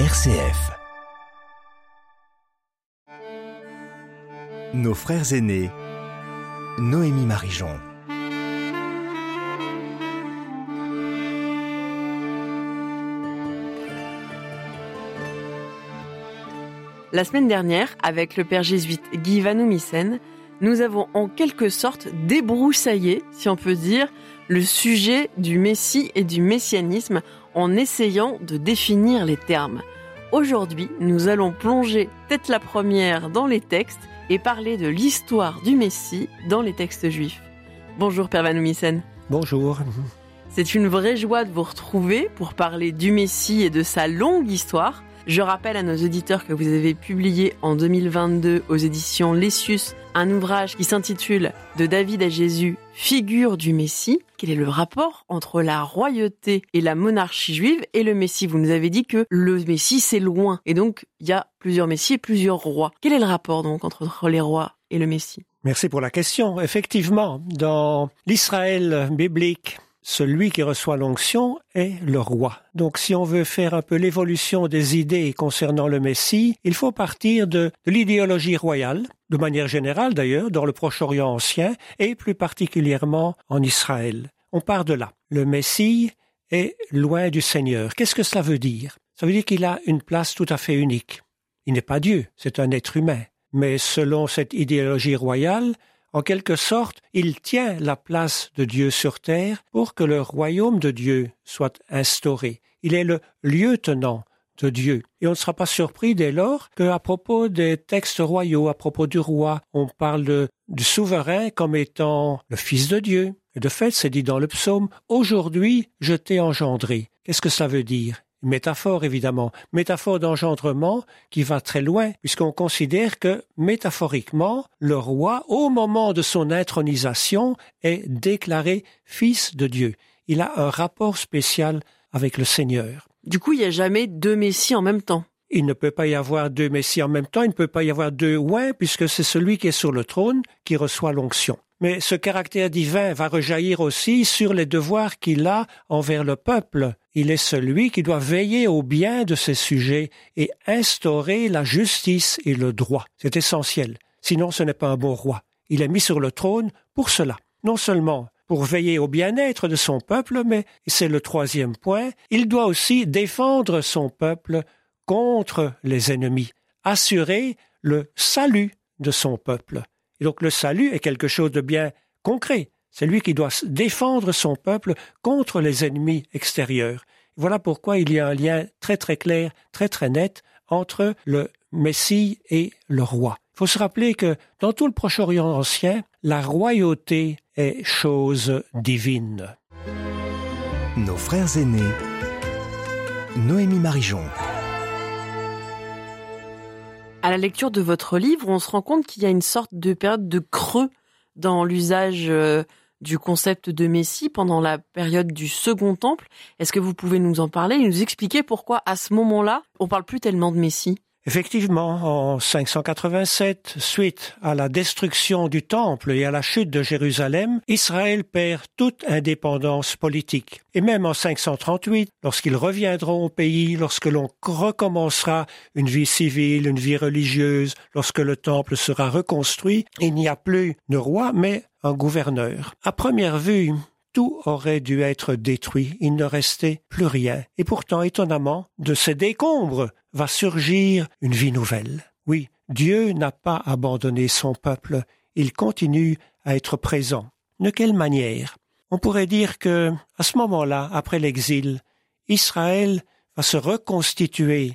RCF. Nos frères aînés. Noémie Marijon. La semaine dernière, avec le père jésuite Guy Vanoumissen, nous avons en quelque sorte débroussaillé, si on peut dire, le sujet du Messie et du messianisme en essayant de définir les termes. Aujourd'hui, nous allons plonger tête la première dans les textes et parler de l'histoire du Messie dans les textes juifs. Bonjour Père Vanoumissen. Bonjour. C'est une vraie joie de vous retrouver pour parler du Messie et de sa longue histoire. Je rappelle à nos auditeurs que vous avez publié en 2022 aux éditions Lessius un ouvrage qui s'intitule De David à Jésus, figure du Messie. Quel est le rapport entre la royauté et la monarchie juive et le Messie? Vous nous avez dit que le Messie c'est loin et donc il y a plusieurs Messies et plusieurs rois. Quel est le rapport donc entre les rois et le Messie? Merci pour la question. Effectivement, dans l'Israël biblique, celui qui reçoit l'onction est le roi. Donc si on veut faire un peu l'évolution des idées concernant le Messie, il faut partir de, l'idéologie royale, de manière générale d'ailleurs, dans le Proche-Orient ancien, et plus particulièrement en Israël. On part de là. Le Messie est loin du Seigneur. Qu'est-ce que cela veut dire? Ça veut dire qu'il a une place tout à fait unique. Il n'est pas Dieu, c'est un être humain. Mais selon cette idéologie royale, en quelque sorte, il tient la place de Dieu sur terre pour que le royaume de Dieu soit instauré. Il est le lieutenant de. Et on ne sera pas surpris dès lors qu'à propos des textes royaux, à propos du roi, on parle du souverain comme étant le Fils de Dieu. De fait, c'est dit dans le psaume, Aujourd'hui, je t'ai engendré. Qu'est-ce que ça veut dire? Métaphore évidemment, métaphore d'engendrement qui va très loin, puisqu'on considère que, métaphoriquement, le roi, au moment de son intronisation, est déclaré fils de Dieu. Il a un rapport spécial avec le Seigneur. Du coup, il n'y a jamais deux messies en même temps. Il ne peut pas y avoir deux messies en même temps, il ne peut pas y avoir deux ouins, puisque c'est celui qui est sur le trône qui reçoit l'onction. Mais ce caractère divin va rejaillir aussi sur les devoirs qu'il a envers le peuple. Il est celui qui doit veiller au bien de ses sujets et instaurer la justice et le droit. C'est essentiel. Sinon, ce n'est pas un bon roi. Il est mis sur le trône pour cela. Non seulement pour veiller au bien-être de son peuple, mais, c'est le troisième point, il doit aussi défendre son peuple contre les ennemis, assurer le salut de son peuple. Et donc le salut est quelque chose de bien concret. C'est lui qui doit défendre son peuple contre les ennemis extérieurs. Voilà pourquoi il y a un lien très très clair, très très net entre le Messie et le roi. Il faut se rappeler que dans tout le Proche-Orient ancien, la royauté est chose divine. Nos frères aînés, Noémie Marijon. À la lecture de votre livre, on se rend compte qu'il y a une sorte de période de creux dans l'usage euh, du concept de Messie pendant la période du Second Temple. Est-ce que vous pouvez nous en parler et nous expliquer pourquoi à ce moment-là, on parle plus tellement de Messie? Effectivement, en 587, suite à la destruction du Temple et à la chute de Jérusalem, Israël perd toute indépendance politique. Et même en 538, lorsqu'ils reviendront au pays, lorsque l'on recommencera une vie civile, une vie religieuse, lorsque le Temple sera reconstruit, il n'y a plus de roi, mais un gouverneur. À première vue, tout aurait dû être détruit, il ne restait plus rien. Et pourtant, étonnamment, de ces décombres va surgir une vie nouvelle. Oui, Dieu n'a pas abandonné son peuple, il continue à être présent. De quelle manière? On pourrait dire que, à ce moment-là, après l'exil, Israël va se reconstituer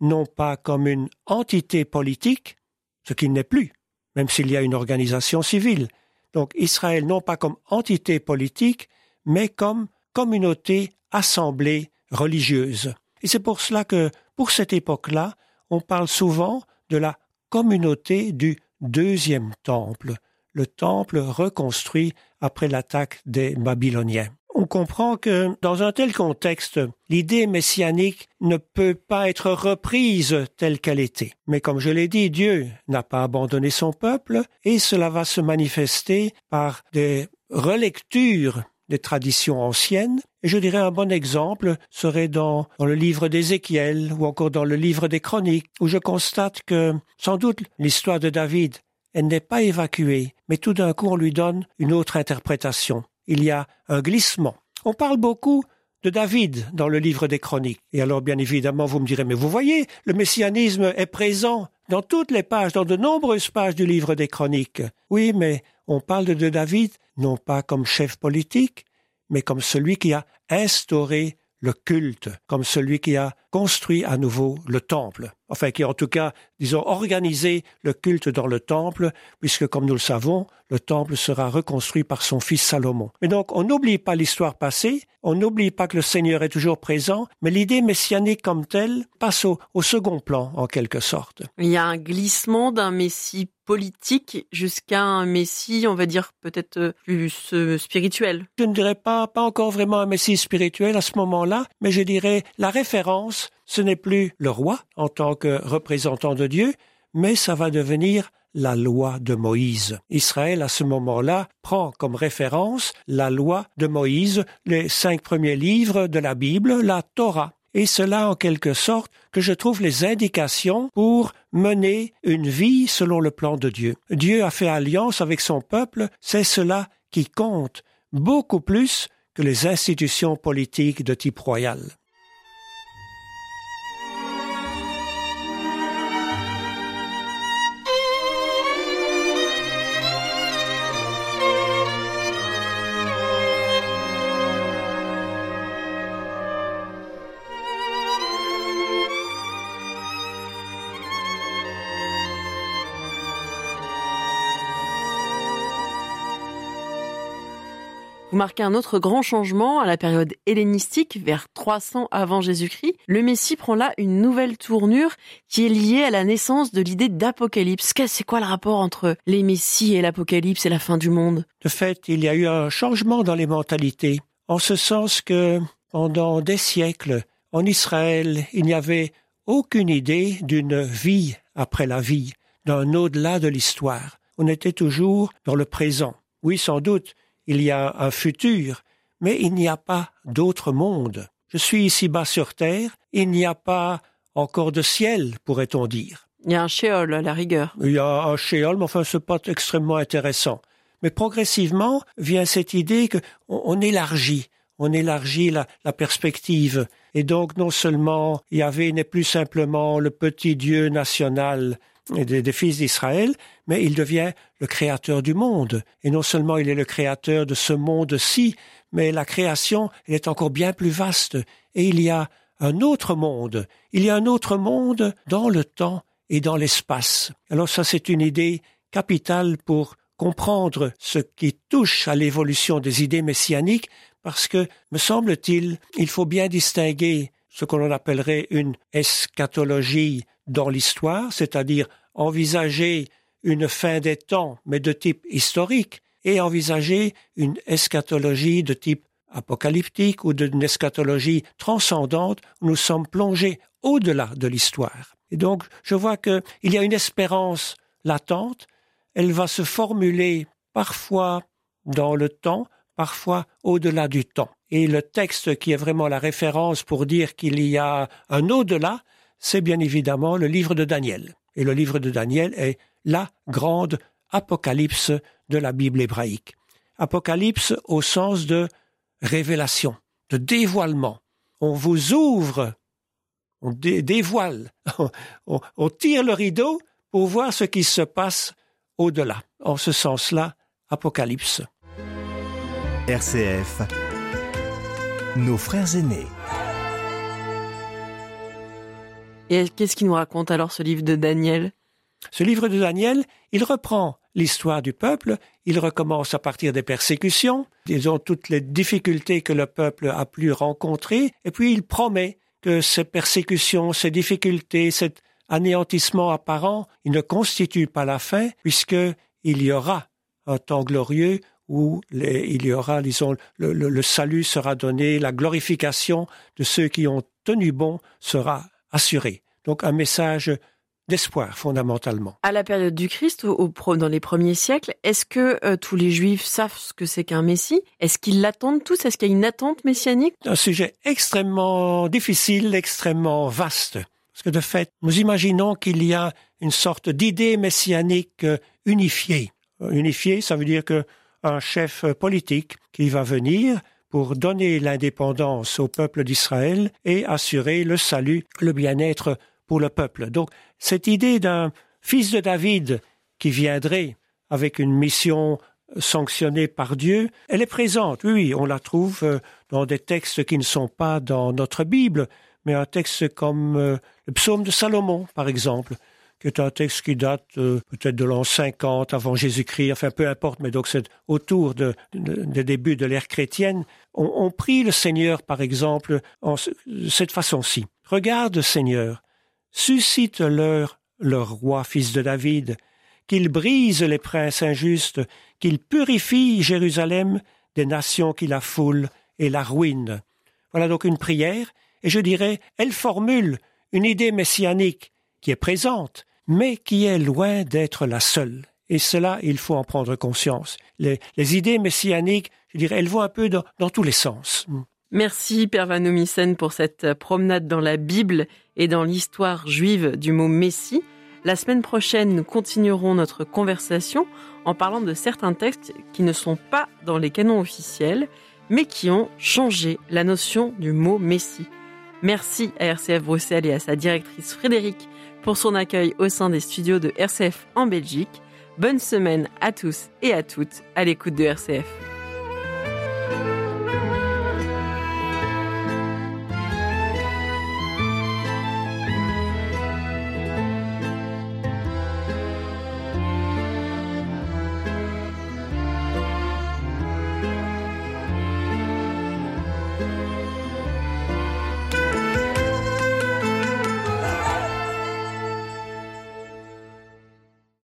non pas comme une entité politique, ce qu'il n'est plus, même s'il y a une organisation civile, donc Israël non pas comme entité politique, mais comme communauté assemblée religieuse. Et c'est pour cela que, pour cette époque-là, on parle souvent de la communauté du deuxième temple, le temple reconstruit après l'attaque des Babyloniens. On comprend que dans un tel contexte, l'idée messianique ne peut pas être reprise telle qu'elle était. Mais comme je l'ai dit, Dieu n'a pas abandonné son peuple et cela va se manifester par des relectures des traditions anciennes. Et je dirais un bon exemple serait dans, dans le livre d'Ézéchiel ou encore dans le livre des Chroniques, où je constate que sans doute l'histoire de David, elle n'est pas évacuée, mais tout d'un coup on lui donne une autre interprétation. Il y a un glissement. On parle beaucoup de David dans le livre des Chroniques. Et alors, bien évidemment, vous me direz, mais vous voyez, le messianisme est présent dans toutes les pages, dans de nombreuses pages du livre des Chroniques. Oui, mais on parle de David non pas comme chef politique, mais comme celui qui a instauré le culte, comme celui qui a construit à nouveau le temple, enfin qui en tout cas, disons, organisé le culte dans le temple, puisque comme nous le savons, le temple sera reconstruit par son fils Salomon. Et donc on n'oublie pas l'histoire passée, on n'oublie pas que le Seigneur est toujours présent, mais l'idée messianique comme telle passe au, au second plan en quelque sorte. Il y a un glissement d'un Messie politique jusqu'à un Messie, on va dire peut-être euh, plus euh, spirituel. Je ne dirais pas, pas encore vraiment un Messie spirituel à ce moment-là, mais je dirais la référence ce n'est plus le roi en tant que représentant de Dieu, mais ça va devenir la loi de Moïse. Israël, à ce moment-là, prend comme référence la loi de Moïse, les cinq premiers livres de la Bible, la Torah. Et cela, en quelque sorte, que je trouve les indications pour mener une vie selon le plan de Dieu. Dieu a fait alliance avec son peuple, c'est cela qui compte, beaucoup plus que les institutions politiques de type royal. Vous marquez un autre grand changement à la période hellénistique, vers 300 avant Jésus-Christ. Le Messie prend là une nouvelle tournure qui est liée à la naissance de l'idée d'apocalypse. C'est quoi le rapport entre les Messies et l'apocalypse et la fin du monde? De fait, il y a eu un changement dans les mentalités, en ce sens que pendant des siècles, en Israël, il n'y avait aucune idée d'une vie après la vie, d'un au-delà de l'histoire. On était toujours dans le présent. Oui, sans doute, il y a un futur, mais il n'y a pas d'autre monde. Je suis ici bas sur terre, il n'y a pas encore de ciel, pourrait-on dire. Il y a un shéol à la rigueur. Il y a un shéol, mais enfin, c'est pas extrêmement intéressant. Mais progressivement vient cette idée que on, élargit, on élargit la, la, perspective. Et donc, non seulement Yahvé n'est plus simplement le petit Dieu national des, des fils d'Israël, mais il devient le créateur du monde. Et non seulement il est le créateur de ce monde-ci, mais la création est encore bien plus vaste. Et il y a un autre monde. Il y a un autre monde dans le temps et dans l'espace. Alors ça, c'est une idée capitale pour comprendre ce qui touche à l'évolution des idées messianiques, parce que, me semble-t-il, il faut bien distinguer ce que l'on appellerait une eschatologie dans l'histoire, c'est-à-dire envisager une fin des temps, mais de type historique, et envisager une eschatologie de type apocalyptique ou d'une eschatologie transcendante où nous sommes plongés au-delà de l'histoire. Et donc, je vois qu'il y a une espérance latente, elle va se formuler parfois dans le temps, parfois au-delà du temps. Et le texte qui est vraiment la référence pour dire qu'il y a un au-delà, c'est bien évidemment le livre de Daniel. Et le livre de Daniel est la grande apocalypse de la Bible hébraïque. Apocalypse au sens de révélation, de dévoilement. On vous ouvre, on dévoile, on, tire le rideau pour voir ce qui se passe au-delà. En ce sens-là, Apocalypse. RCF, nos frères aînés. Et qu'est-ce qui nous raconte alors ce livre de Daniel? Ce livre de Daniel, il reprend l'histoire du peuple, il recommence à partir des persécutions, disons toutes les difficultés que le peuple a pu rencontrer, et puis il promet que ces persécutions, ces difficultés, cet anéantissement apparent, il ne constitue pas la fin, puisque il y aura un temps glorieux où il y aura, disons, le salut sera donné, la glorification de ceux qui ont tenu bon sera assuré. Donc un message d'espoir fondamentalement. À la période du Christ, au, dans les premiers siècles, est-ce que euh, tous les Juifs savent ce que c'est qu'un Messie? Est-ce qu'ils l'attendent tous? Est-ce qu'il y a une attente messianique? Un sujet extrêmement difficile, extrêmement vaste. Parce que de fait, nous imaginons qu'il y a une sorte d'idée messianique euh, unifiée. Unifiée, ça veut dire que un chef politique qui va venir pour donner l'indépendance au peuple d'Israël et assurer le salut, le bien-être pour le peuple. Donc cette idée d'un fils de David qui viendrait avec une mission sanctionnée par Dieu, elle est présente. Oui, on la trouve euh, dans des textes qui ne sont pas dans notre Bible, mais un texte comme euh, le psaume de Salomon, par exemple, qui est un texte qui date euh, peut-être de l'an 50 avant Jésus-Christ, enfin peu importe, mais donc c'est autour de, des débuts de l'ère chrétienne. On, prie le Seigneur, par exemple, en cette façon-ci. Regarde, Seigneur, suscite-leur leur roi, fils de David, qu'il brise les princes injustes, qu'il purifie Jérusalem des nations qui la foulent et la ruinent. Voilà donc une prière, et je dirais, elle formule une idée messianique qui est présente, mais qui est loin d'être la seule. Et cela, il faut en prendre conscience. Les, idées messianiques, je dirais, elles vont un peu dans, tous les sens. Merci Père Vanomissen pour cette promenade dans la Bible et dans l'histoire juive du mot Messie. La semaine prochaine, nous continuerons notre conversation en parlant de certains textes qui ne sont pas dans les canons officiels, mais qui ont changé la notion du mot Messie. Merci à RCF Bruxelles et à sa directrice Frédéric pour son accueil au sein des studios de RCF en Belgique. Bonne semaine à tous et à toutes à l'écoute de RCF.